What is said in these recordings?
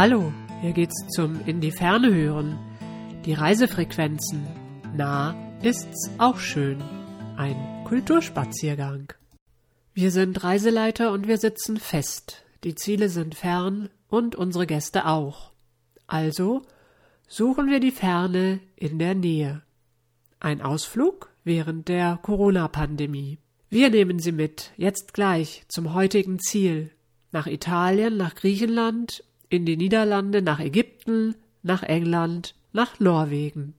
Hallo, hier geht's zum In die Ferne hören. Die Reisefrequenzen. Nah ist's auch schön. Ein Kulturspaziergang. Wir sind Reiseleiter und wir sitzen fest. Die Ziele sind fern und unsere Gäste auch. Also suchen wir die Ferne in der Nähe. Ein Ausflug während der Corona-Pandemie. Wir nehmen Sie mit, jetzt gleich, zum heutigen Ziel. Nach Italien, nach Griechenland, in die Niederlande, nach Ägypten, nach England, nach Norwegen.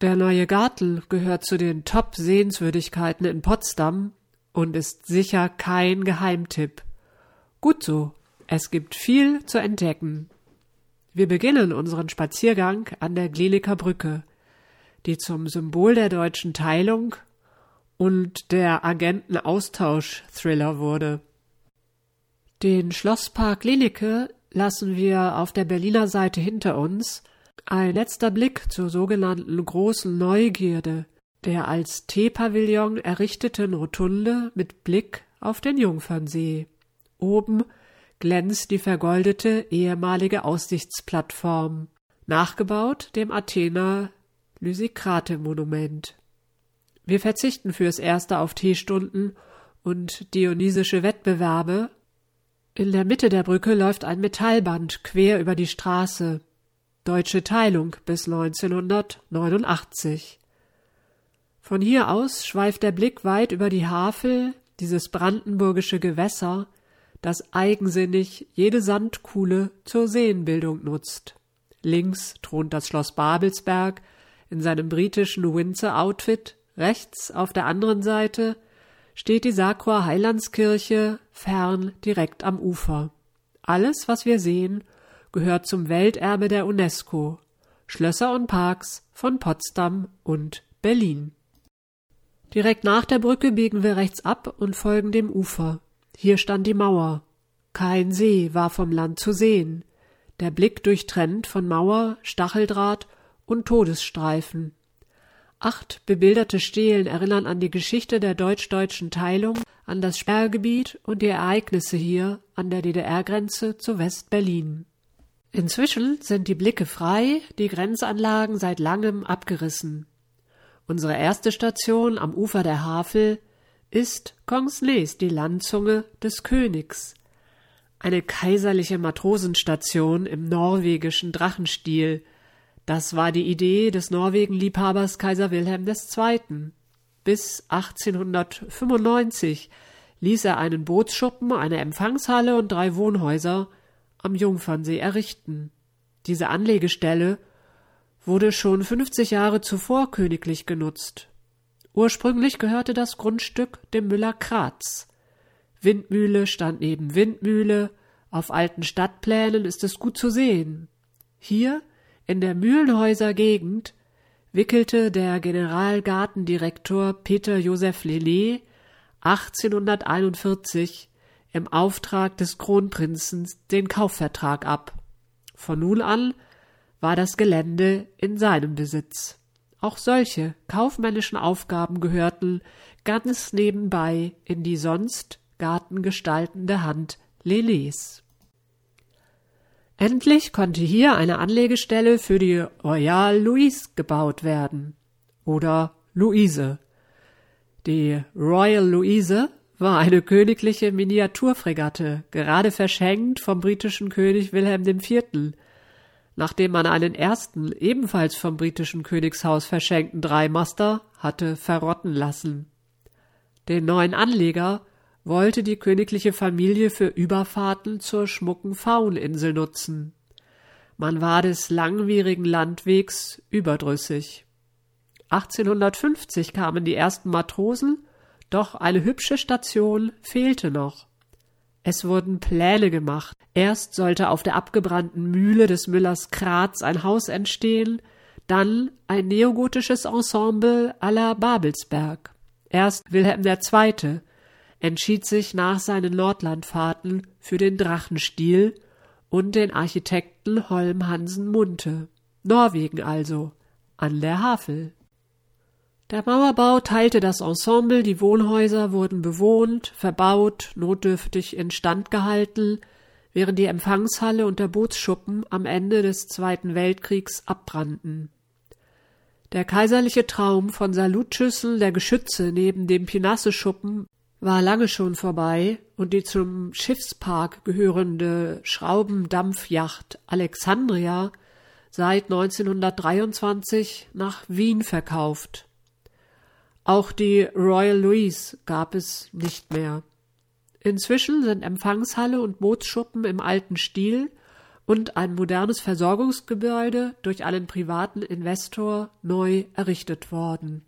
Der neue Gartel gehört zu den Top-Sehenswürdigkeiten in Potsdam und ist sicher kein Geheimtipp. Gut so, es gibt viel zu entdecken. Wir beginnen unseren Spaziergang an der Glienicke Brücke, die zum Symbol der deutschen Teilung und der Agentenaustausch-Thriller wurde. Den Schlosspark Glienicke lassen wir auf der Berliner Seite hinter uns. Ein letzter Blick zur sogenannten großen Neugierde, der als Teepavillon errichteten Rotunde mit Blick auf den Jungfernsee. Oben glänzt die vergoldete ehemalige Aussichtsplattform, nachgebaut dem Athener Lysikrate-Monument. Wir verzichten fürs Erste auf Teestunden und dionysische Wettbewerbe. In der Mitte der Brücke läuft ein Metallband quer über die Straße. Deutsche Teilung bis 1989. Von hier aus schweift der Blick weit über die Havel, dieses brandenburgische Gewässer, das eigensinnig jede Sandkuhle zur Seenbildung nutzt. Links thront das Schloss Babelsberg in seinem britischen Windsor-Outfit, rechts auf der anderen Seite steht die Sacra Heilandskirche fern direkt am Ufer. Alles, was wir sehen, gehört zum Welterbe der UNESCO. Schlösser und Parks von Potsdam und Berlin. Direkt nach der Brücke biegen wir rechts ab und folgen dem Ufer. Hier stand die Mauer. Kein See war vom Land zu sehen. Der Blick durchtrennt von Mauer, Stacheldraht und Todesstreifen. Acht bebilderte Stelen erinnern an die Geschichte der deutsch-deutschen Teilung, an das Sperrgebiet und die Ereignisse hier an der DDR-Grenze zu West-Berlin. Inzwischen sind die Blicke frei, die Grenzanlagen seit langem abgerissen. Unsere erste Station am Ufer der Havel ist Kongsnes die Landzunge des Königs. Eine kaiserliche Matrosenstation im norwegischen Drachenstil. Das war die Idee des Norwegenliebhabers Kaiser Wilhelm II. Bis 1895 ließ er einen Bootsschuppen, eine Empfangshalle und drei Wohnhäuser am Jungfernsee errichten. Diese Anlegestelle wurde schon 50 Jahre zuvor königlich genutzt. Ursprünglich gehörte das Grundstück dem Müller Kratz. Windmühle stand neben Windmühle, auf alten Stadtplänen ist es gut zu sehen. Hier, in der Mühlenhäuser Gegend, wickelte der Generalgartendirektor Peter Joseph Lelé 1841 im Auftrag des Kronprinzen den Kaufvertrag ab. Von nun an war das Gelände in seinem Besitz. Auch solche kaufmännischen Aufgaben gehörten ganz nebenbei in die sonst gartengestaltende Hand Lelys. Endlich konnte hier eine Anlegestelle für die Royal Louise gebaut werden. Oder Luise. Die Royal Louise war eine königliche Miniaturfregatte, gerade verschenkt vom britischen König Wilhelm IV., nachdem man einen ersten, ebenfalls vom britischen Königshaus verschenkten Dreimaster hatte verrotten lassen. Den neuen Anleger wollte die königliche Familie für Überfahrten zur schmucken Fauninsel nutzen. Man war des langwierigen Landwegs überdrüssig. 1850 kamen die ersten Matrosen, doch eine hübsche Station fehlte noch. Es wurden Pläne gemacht. Erst sollte auf der abgebrannten Mühle des Müllers Kratz ein Haus entstehen, dann ein neogotisches Ensemble à la Babelsberg. Erst Wilhelm II. Entschied sich nach seinen Nordlandfahrten für den Drachenstil und den Architekten Holm Hansen Munte. Norwegen also, an der Havel. Der Mauerbau teilte das Ensemble, die Wohnhäuser wurden bewohnt, verbaut, notdürftig instand gehalten. während die Empfangshalle und der Bootsschuppen am Ende des Zweiten Weltkriegs abbrannten. Der kaiserliche Traum von Salutschüsseln der Geschütze neben dem Pinasse-Schuppen war lange schon vorbei und die zum Schiffspark gehörende Schraubendampfjacht Alexandria seit 1923 nach Wien verkauft. Auch die Royal Louise gab es nicht mehr. Inzwischen sind Empfangshalle und Bootsschuppen im alten Stil und ein modernes Versorgungsgebäude durch einen privaten Investor neu errichtet worden.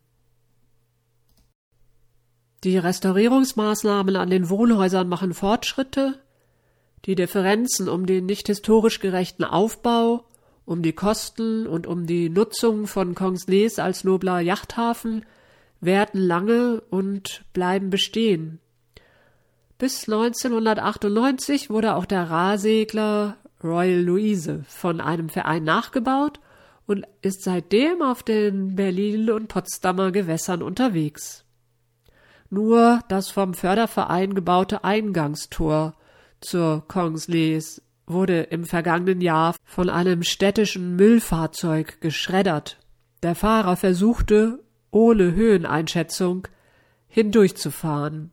Die Restaurierungsmaßnahmen an den Wohnhäusern machen Fortschritte, die Differenzen um den nicht historisch gerechten Aufbau, um die Kosten und um die Nutzung von Congsleys als nobler Yachthafen werden lange und bleiben bestehen. Bis 1998 wurde auch der Rahsegler Royal Louise von einem Verein nachgebaut und ist seitdem auf den Berlin- und Potsdamer Gewässern unterwegs. Nur das vom Förderverein gebaute Eingangstor zur Kongslees wurde im vergangenen Jahr von einem städtischen Müllfahrzeug geschreddert. Der Fahrer versuchte, ohne Höheneinschätzung, hindurchzufahren.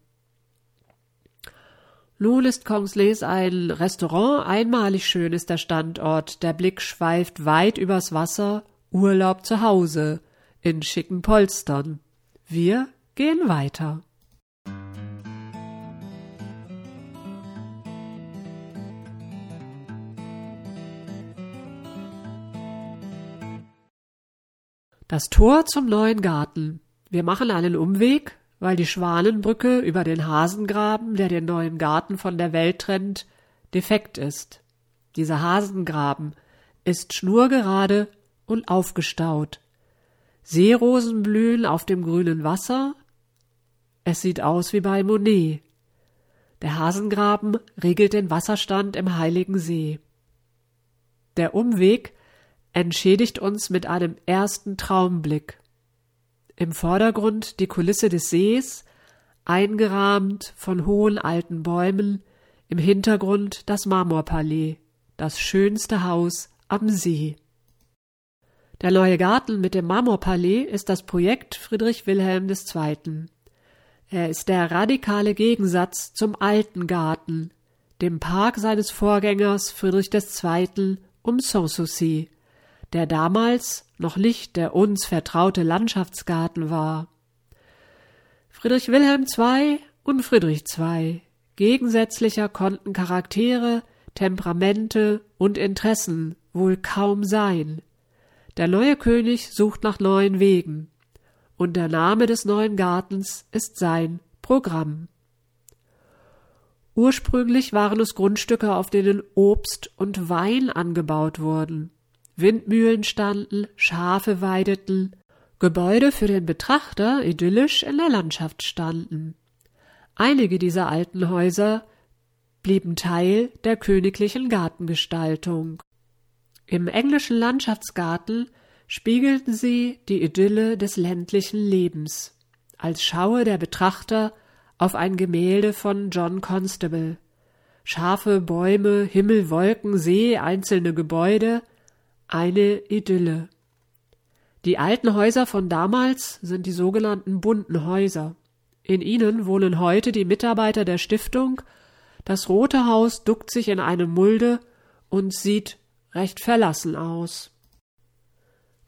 Nun ist Kongslees ein Restaurant, einmalig schön ist der Standort, der Blick schweift weit übers Wasser, Urlaub zu Hause, in schicken Polstern. Wir gehen weiter. Das Tor zum neuen Garten. Wir machen einen Umweg, weil die Schwanenbrücke über den Hasengraben, der den neuen Garten von der Welt trennt, defekt ist. Dieser Hasengraben ist schnurgerade und aufgestaut. Seerosen blühen auf dem grünen Wasser. Es sieht aus wie bei Monet. Der Hasengraben regelt den Wasserstand im Heiligen See. Der Umweg entschädigt uns mit einem ersten Traumblick. Im Vordergrund die Kulisse des Sees, eingerahmt von hohen alten Bäumen, im Hintergrund das Marmorpalais, das schönste Haus am See. Der neue Garten mit dem Marmorpalais ist das Projekt Friedrich Wilhelm II. Er ist der radikale Gegensatz zum alten Garten, dem Park seines Vorgängers Friedrich II. um Sanssouci, der damals noch nicht der uns vertraute Landschaftsgarten war. Friedrich Wilhelm II und Friedrich II, gegensätzlicher konnten Charaktere, Temperamente und Interessen wohl kaum sein. Der neue König sucht nach neuen Wegen, und der Name des neuen Gartens ist sein Programm. Ursprünglich waren es Grundstücke, auf denen Obst und Wein angebaut wurden. Windmühlen standen, Schafe weideten, Gebäude für den Betrachter idyllisch in der Landschaft standen. Einige dieser alten Häuser blieben Teil der königlichen Gartengestaltung. Im englischen Landschaftsgarten spiegelten sie die Idylle des ländlichen Lebens, als schaue der Betrachter auf ein Gemälde von John Constable. Scharfe Bäume, Himmel, Wolken, See, einzelne Gebäude, eine Idylle. Die alten Häuser von damals sind die sogenannten bunten Häuser. In ihnen wohnen heute die Mitarbeiter der Stiftung. Das Rote Haus duckt sich in eine Mulde und sieht recht verlassen aus.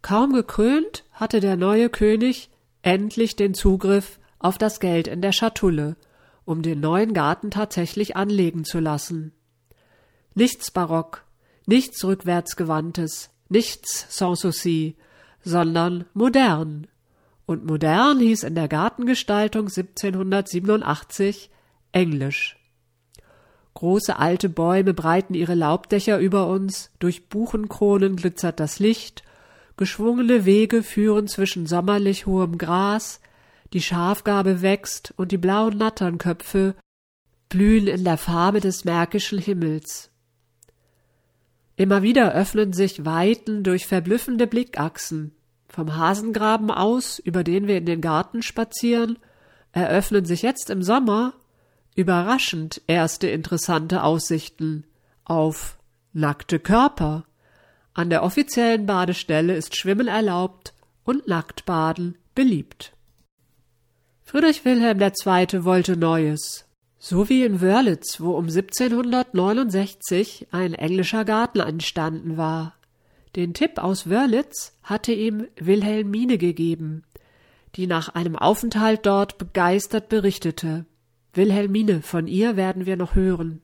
Kaum gekrönt hatte der neue König endlich den Zugriff auf das Geld in der Schatulle, um den neuen Garten tatsächlich anlegen zu lassen. Nichts barock, Nichts rückwärtsgewandtes, nichts Sanssouci, sondern modern. Und modern hieß in der Gartengestaltung 1787 Englisch. Große alte Bäume breiten ihre Laubdächer über uns, durch Buchenkronen glitzert das Licht, geschwungene Wege führen zwischen sommerlich hohem Gras, die Schafgarbe wächst und die blauen Natternköpfe blühen in der Farbe des märkischen Himmels. Immer wieder öffnen sich Weiten durch verblüffende Blickachsen. Vom Hasengraben aus, über den wir in den Garten spazieren, eröffnen sich jetzt im Sommer überraschend erste interessante Aussichten auf nackte Körper. An der offiziellen Badestelle ist Schwimmen erlaubt und Nacktbaden beliebt. Friedrich Wilhelm II. wollte Neues. So wie in Wörlitz, wo um 1769 ein englischer Garten entstanden war. Den Tipp aus Wörlitz hatte ihm Wilhelmine gegeben, die nach einem Aufenthalt dort begeistert berichtete. Wilhelmine, von ihr werden wir noch hören.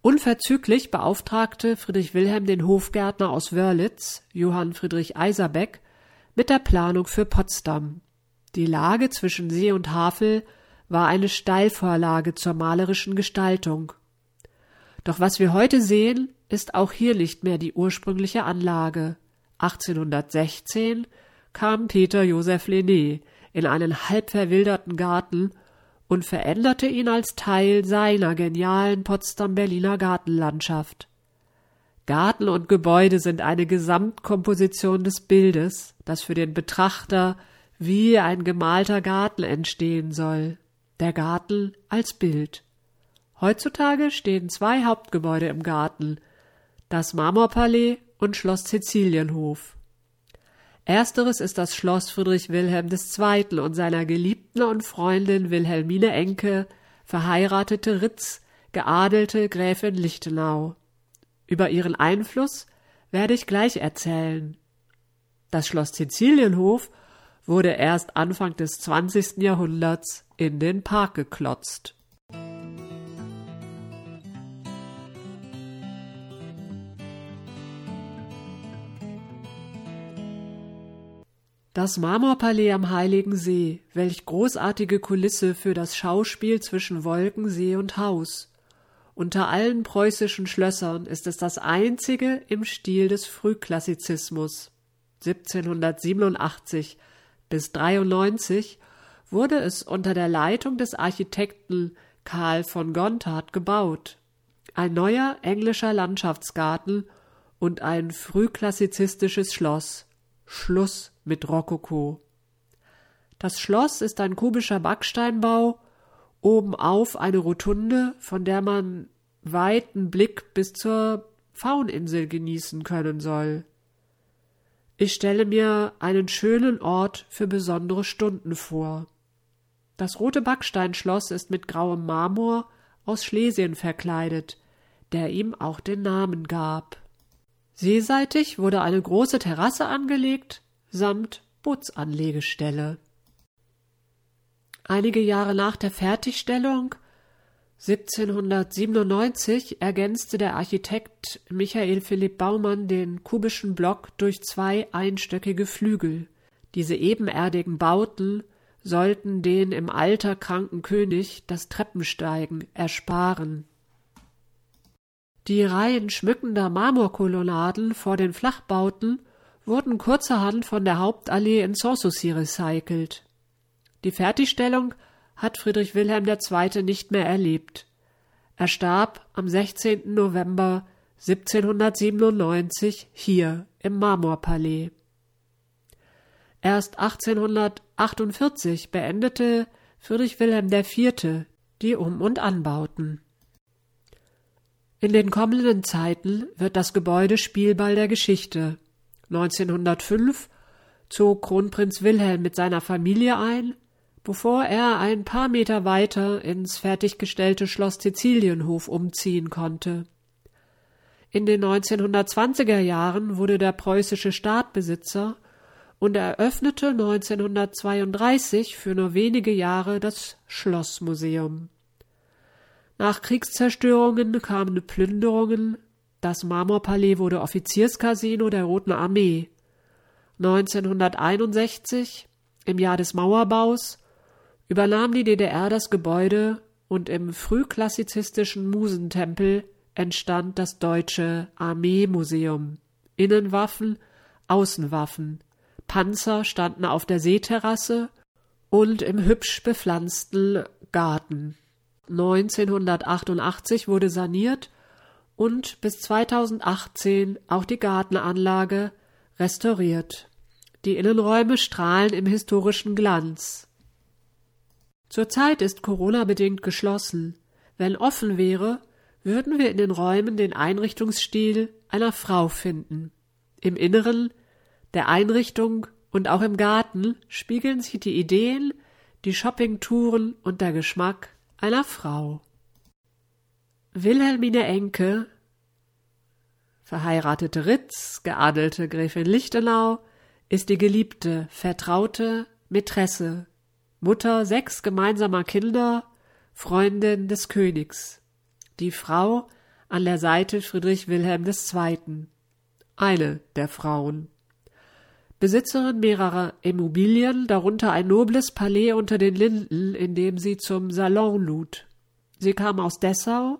Unverzüglich beauftragte Friedrich Wilhelm den Hofgärtner aus Wörlitz, Johann Friedrich Eiserbeck, mit der Planung für Potsdam. Die Lage zwischen See und Havel war eine Steilvorlage zur malerischen Gestaltung. Doch was wir heute sehen, ist auch hier nicht mehr die ursprüngliche Anlage. 1816 kam Peter Joseph Lenné in einen halb verwilderten Garten und veränderte ihn als Teil seiner genialen Potsdam-Berliner Gartenlandschaft. Garten und Gebäude sind eine Gesamtkomposition des Bildes, das für den Betrachter wie ein gemalter Garten entstehen soll. Der Garten als Bild. Heutzutage stehen zwei Hauptgebäude im Garten, das Marmorpalais und Schloss Sizilienhof. Ersteres ist das Schloss Friedrich Wilhelm II. und seiner Geliebten und Freundin Wilhelmine Enke, verheiratete Ritz, geadelte Gräfin Lichtenau. Über ihren Einfluss werde ich gleich erzählen. Das Schloss Sizilienhof wurde erst Anfang des 20. Jahrhunderts in den Park geklotzt. Das Marmorpalais am Heiligen See, welch großartige Kulisse für das Schauspiel zwischen Wolken, See und Haus. Unter allen preußischen Schlössern ist es das einzige im Stil des Frühklassizismus. 1787 bis 93 wurde es unter der Leitung des Architekten Karl von Gontard gebaut. Ein neuer englischer Landschaftsgarten und ein frühklassizistisches Schloss. Schluss mit Rokoko. Das Schloss ist ein kubischer Backsteinbau, obenauf eine Rotunde, von der man weiten Blick bis zur Fauninsel genießen können soll. Ich stelle mir einen schönen Ort für besondere Stunden vor. Das rote Backsteinschloss ist mit grauem Marmor aus Schlesien verkleidet, der ihm auch den Namen gab. Seeseitig wurde eine große Terrasse angelegt, samt Bootsanlegestelle. Einige Jahre nach der Fertigstellung 1797 ergänzte der Architekt Michael Philipp Baumann den kubischen Block durch zwei einstöckige Flügel. Diese ebenerdigen Bauten sollten den im Alter kranken König das Treppensteigen ersparen. Die Reihen schmückender Marmorkolonnaden vor den Flachbauten wurden kurzerhand von der Hauptallee in Sanssouci recycelt. Die Fertigstellung hat Friedrich Wilhelm II. nicht mehr erlebt. Er starb am 16. November 1797 hier im Marmorpalais. Erst 1848 beendete Friedrich Wilhelm IV. die Um- und Anbauten. In den kommenden Zeiten wird das Gebäude Spielball der Geschichte. 1905 zog Kronprinz Wilhelm mit seiner Familie ein, bevor er ein paar Meter weiter ins fertiggestellte Schloss Sizilienhof umziehen konnte. In den 1920er Jahren wurde der preußische Staat Besitzer und eröffnete 1932 für nur wenige Jahre das Schlossmuseum. Nach Kriegszerstörungen kamen Plünderungen, das Marmorpalais wurde Offizierscasino der Roten Armee. 1961, im Jahr des Mauerbaus, übernahm die DDR das Gebäude und im frühklassizistischen Musentempel entstand das Deutsche Armeemuseum. Innenwaffen, Außenwaffen, Panzer standen auf der Seeterrasse und im hübsch bepflanzten Garten. 1988 wurde saniert und bis 2018 auch die Gartenanlage restauriert. Die Innenräume strahlen im historischen Glanz. Zurzeit ist Corona bedingt geschlossen. Wenn offen wäre, würden wir in den Räumen den Einrichtungsstil einer Frau finden. Im Inneren der Einrichtung und auch im Garten spiegeln sich die Ideen, die Shoppingtouren und der Geschmack einer Frau. Wilhelmine Enke, verheiratete Ritz, geadelte Gräfin Lichtenau, ist die geliebte, vertraute Mätresse, Mutter sechs gemeinsamer Kinder, Freundin des Königs, die Frau an der Seite Friedrich Wilhelm II., eine der Frauen. Besitzerin mehrerer Immobilien, darunter ein nobles Palais unter den Linden, in dem sie zum Salon lud. Sie kam aus Dessau,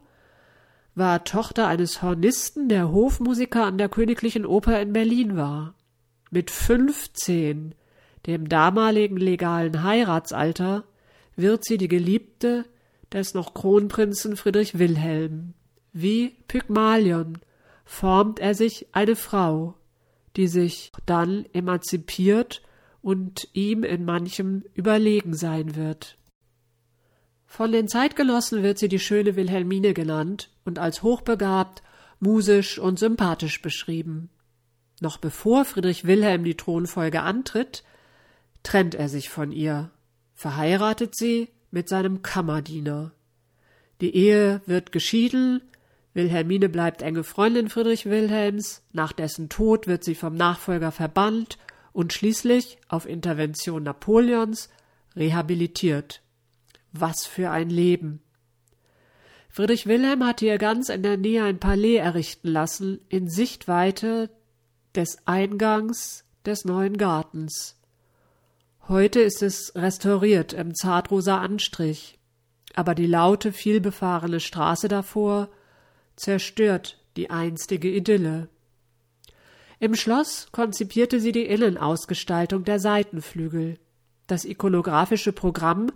war Tochter eines Hornisten, der Hofmusiker an der Königlichen Oper in Berlin war. Mit fünfzehn, dem damaligen legalen Heiratsalter, wird sie die Geliebte des noch Kronprinzen Friedrich Wilhelm. Wie Pygmalion formt er sich eine Frau, die sich dann emanzipiert und ihm in manchem überlegen sein wird. Von den Zeitgenossen wird sie die schöne Wilhelmine genannt und als hochbegabt, musisch und sympathisch beschrieben. Noch bevor Friedrich Wilhelm die Thronfolge antritt, trennt er sich von ihr, verheiratet sie mit seinem Kammerdiener. Die Ehe wird geschieden, Wilhelmine bleibt enge Freundin Friedrich Wilhelms, nach dessen Tod wird sie vom Nachfolger verbannt und schließlich, auf Intervention Napoleons, rehabilitiert. Was für ein Leben! Friedrich Wilhelm hatte ihr ganz in der Nähe ein Palais errichten lassen, in Sichtweite des Eingangs des neuen Gartens. Heute ist es restauriert im zartrosa Anstrich, aber die laute, vielbefahrene Straße davor zerstört die einstige Idylle. Im Schloss konzipierte sie die Innenausgestaltung der Seitenflügel. Das ikonografische Programm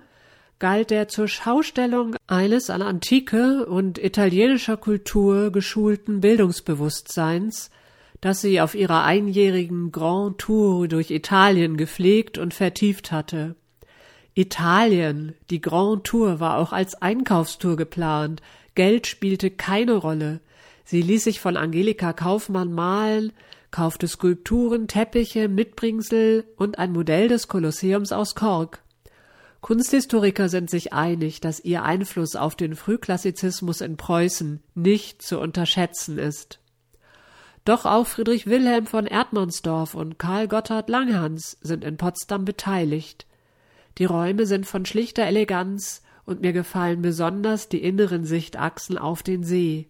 galt der zur Schaustellung eines an Antike und italienischer Kultur geschulten Bildungsbewusstseins, das sie auf ihrer einjährigen Grand Tour durch Italien gepflegt und vertieft hatte. Italien, die Grand Tour war auch als Einkaufstour geplant, Geld spielte keine Rolle. Sie ließ sich von Angelika Kaufmann malen, kaufte Skulpturen, Teppiche, Mitbringsel und ein Modell des Kolosseums aus Kork. Kunsthistoriker sind sich einig, dass ihr Einfluss auf den Frühklassizismus in Preußen nicht zu unterschätzen ist. Doch auch Friedrich Wilhelm von Erdmannsdorf und Karl Gotthard Langhans sind in Potsdam beteiligt. Die Räume sind von schlichter Eleganz und mir gefallen besonders die inneren Sichtachsen auf den See.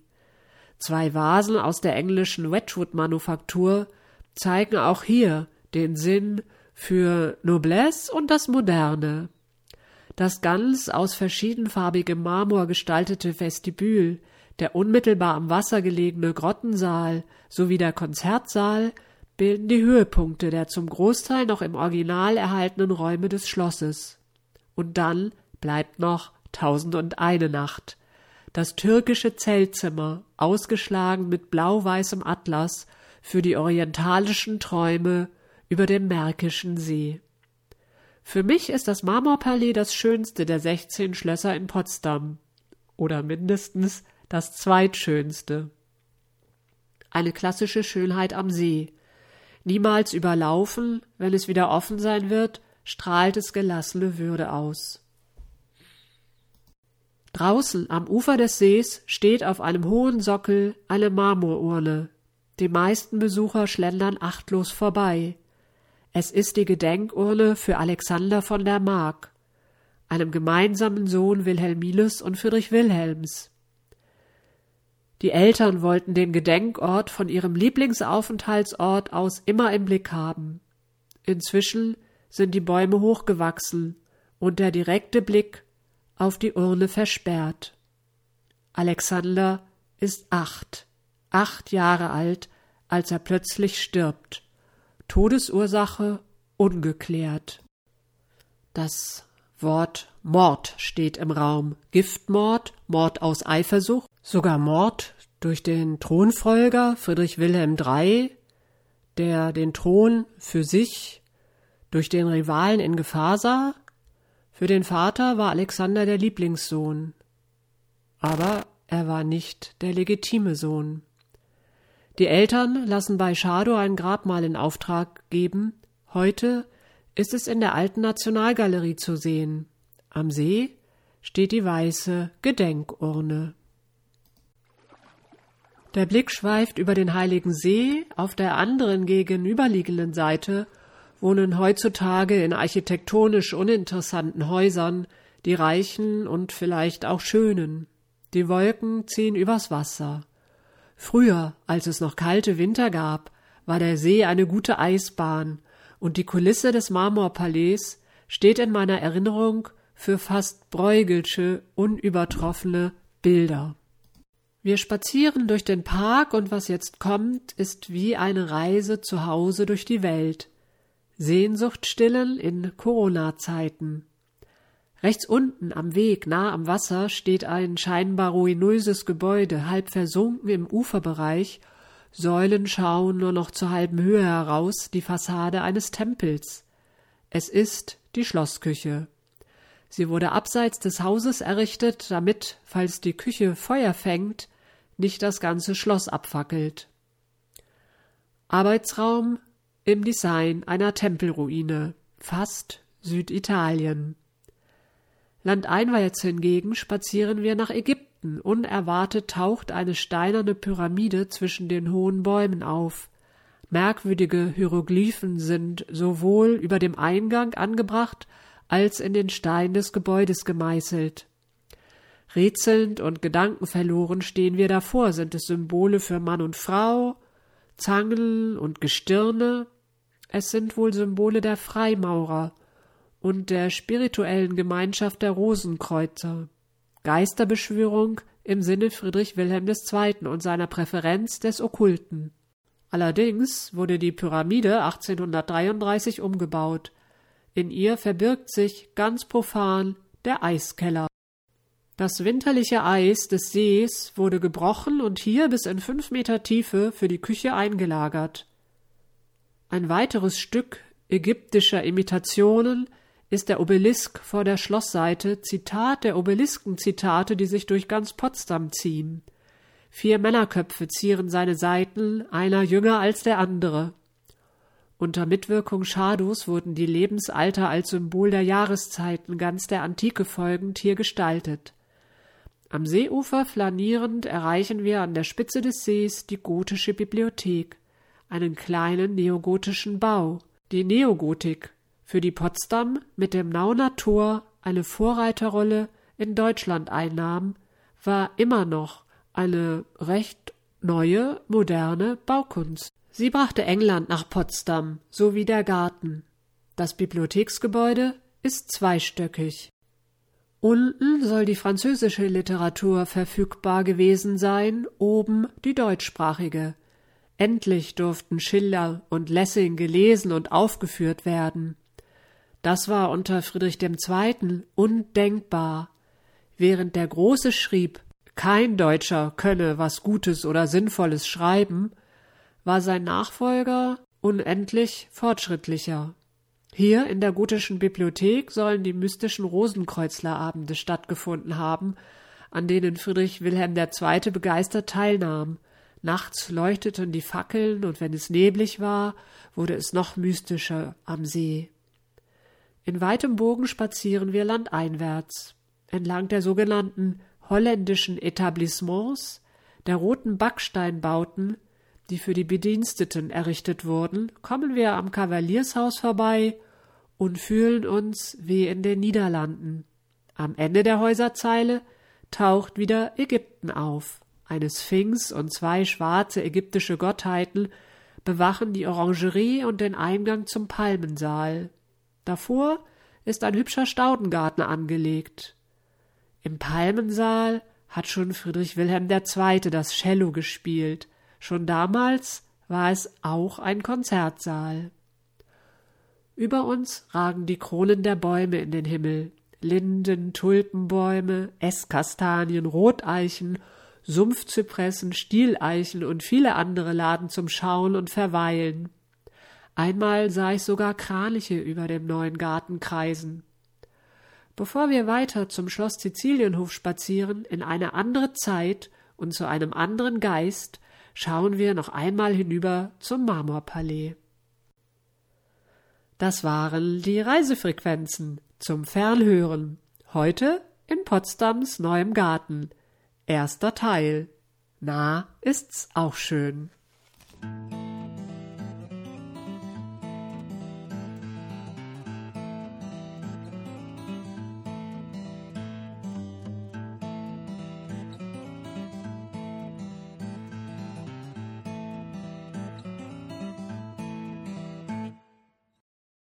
Zwei Vasen aus der englischen Wedgwood-Manufaktur zeigen auch hier den Sinn für Noblesse und das Moderne. Das ganz aus verschiedenfarbigem Marmor gestaltete Vestibül, der unmittelbar am Wasser gelegene Grottensaal sowie der Konzertsaal bilden die Höhepunkte der zum Großteil noch im Original erhaltenen Räume des Schlosses. Und dann bleibt noch Tausend und eine Nacht. Das türkische Zeltzimmer, ausgeschlagen mit blau-weißem Atlas, für die orientalischen Träume über dem Märkischen See. Für mich ist das Marmorpalais das schönste der sechzehn Schlösser in Potsdam. Oder mindestens das zweitschönste. Eine klassische Schönheit am See. Niemals überlaufen, wenn es wieder offen sein wird, strahlt es gelassene Würde aus. Draußen am Ufer des Sees steht auf einem hohen Sockel eine Marmorurne. Die meisten Besucher schlendern achtlos vorbei. Es ist die Gedenkurne für Alexander von der Mark, einem gemeinsamen Sohn Wilhelmines und Friedrich Wilhelms. Die Eltern wollten den Gedenkort von ihrem Lieblingsaufenthaltsort aus immer im Blick haben. Inzwischen sind die Bäume hochgewachsen und der direkte Blick auf die Urne versperrt. Alexander ist acht, acht Jahre alt, als er plötzlich stirbt. Todesursache ungeklärt. Das Wort Mord steht im Raum. Giftmord, Mord aus Eifersucht, sogar Mord durch den Thronfolger Friedrich Wilhelm III, der den Thron für sich durch den Rivalen in Gefahr sah, für den Vater war Alexander der Lieblingssohn. Aber er war nicht der legitime Sohn. Die Eltern lassen bei Schadow ein Grabmal in Auftrag geben. Heute ist es in der alten Nationalgalerie zu sehen. Am See steht die weiße Gedenkurne. Der Blick schweift über den Heiligen See. Auf der anderen gegenüberliegenden Seite wohnen heutzutage in architektonisch uninteressanten Häusern die Reichen und vielleicht auch Schönen. Die Wolken ziehen übers Wasser. Früher, als es noch kalte Winter gab, war der See eine gute Eisbahn, und die Kulisse des Marmorpalais steht in meiner Erinnerung für fast bräugelsche, unübertroffene Bilder. Wir spazieren durch den Park und was jetzt kommt, ist wie eine Reise zu Hause durch die Welt. Sehnsucht stillen in Corona-Zeiten. Rechts unten am Weg, nah am Wasser, steht ein scheinbar ruinöses Gebäude, halb versunken im Uferbereich. Säulen schauen nur noch zur halben Höhe heraus, die Fassade eines Tempels. Es ist die Schlossküche. Sie wurde abseits des Hauses errichtet, damit, falls die Küche Feuer fängt, nicht das ganze Schloss abfackelt. Arbeitsraum im Design einer Tempelruine, fast Süditalien. Landeinwärts hingegen spazieren wir nach Ägypten. Unerwartet taucht eine steinerne Pyramide zwischen den hohen Bäumen auf. Merkwürdige Hieroglyphen sind sowohl über dem Eingang angebracht als in den Stein des Gebäudes gemeißelt. Rätselnd und gedankenverloren stehen wir davor. Sind es Symbole für Mann und Frau, Zangen und Gestirne? Es sind wohl Symbole der Freimaurer, und der spirituellen Gemeinschaft der Rosenkreuzer. Geisterbeschwörung im Sinne Friedrich Wilhelm II. und seiner Präferenz des Okkulten. Allerdings wurde die Pyramide 1833 umgebaut. In ihr verbirgt sich ganz profan der Eiskeller. Das winterliche Eis des Sees wurde gebrochen und hier bis in fünf Meter Tiefe für die Küche eingelagert. Ein weiteres Stück ägyptischer Imitationen ist der Obelisk vor der Schlossseite Zitat der Obelisken-Zitate, die sich durch ganz Potsdam ziehen. Vier Männerköpfe zieren seine Seiten, einer jünger als der andere. Unter Mitwirkung Schadows wurden die Lebensalter als Symbol der Jahreszeiten ganz der Antike folgend hier gestaltet. Am Seeufer flanierend erreichen wir an der Spitze des Sees die gotische Bibliothek, einen kleinen neogotischen Bau. Die Neogotik für die Potsdam mit dem Nauner Tor eine Vorreiterrolle in Deutschland einnahm, war immer noch eine recht neue, moderne Baukunst. Sie brachte England nach Potsdam, so wie der Garten. Das Bibliotheksgebäude ist zweistöckig. Unten soll die französische Literatur verfügbar gewesen sein, oben die deutschsprachige. Endlich durften Schiller und Lessing gelesen und aufgeführt werden. Das war unter Friedrich II. undenkbar. Während der Große schrieb, kein Deutscher könne was Gutes oder Sinnvolles schreiben, war sein Nachfolger unendlich fortschrittlicher. Hier in der gotischen Bibliothek sollen die mystischen Rosenkreuzlerabende stattgefunden haben, an denen Friedrich Wilhelm II. begeistert teilnahm. Nachts leuchteten die Fackeln und wenn es neblig war, wurde es noch mystischer am See. In weitem Bogen spazieren wir landeinwärts, entlang der sogenannten holländischen Etablissements, der roten Backsteinbauten, die für die Bediensteten errichtet wurden, kommen wir am Kavaliershaus vorbei und fühlen uns wie in den Niederlanden. Am Ende der Häuserzeile taucht wieder Ägypten auf. Eine Sphinx und zwei schwarze ägyptische Gottheiten bewachen die Orangerie und den Eingang zum Palmensaal. Davor ist ein hübscher Staudengarten angelegt. Im Palmensaal hat schon Friedrich Wilhelm II. das Cello gespielt. Schon damals war es auch ein Konzertsaal. Über uns ragen die Kronen der Bäume in den Himmel. Linden, Tulpenbäume, Esskastanien, Roteichen, Sumpfzypressen, Stieleichen und viele andere laden zum Schauen und Verweilen. Einmal sah ich sogar Kraniche über dem neuen Garten kreisen. Bevor wir weiter zum Schloss Sizilienhof spazieren, in eine andere Zeit und zu einem anderen Geist, schauen wir noch einmal hinüber zum Marmorpalais. Das waren die Reisefrequenzen zum Fernhören. Heute in Potsdams neuem Garten. Erster Teil. Na, ist's auch schön.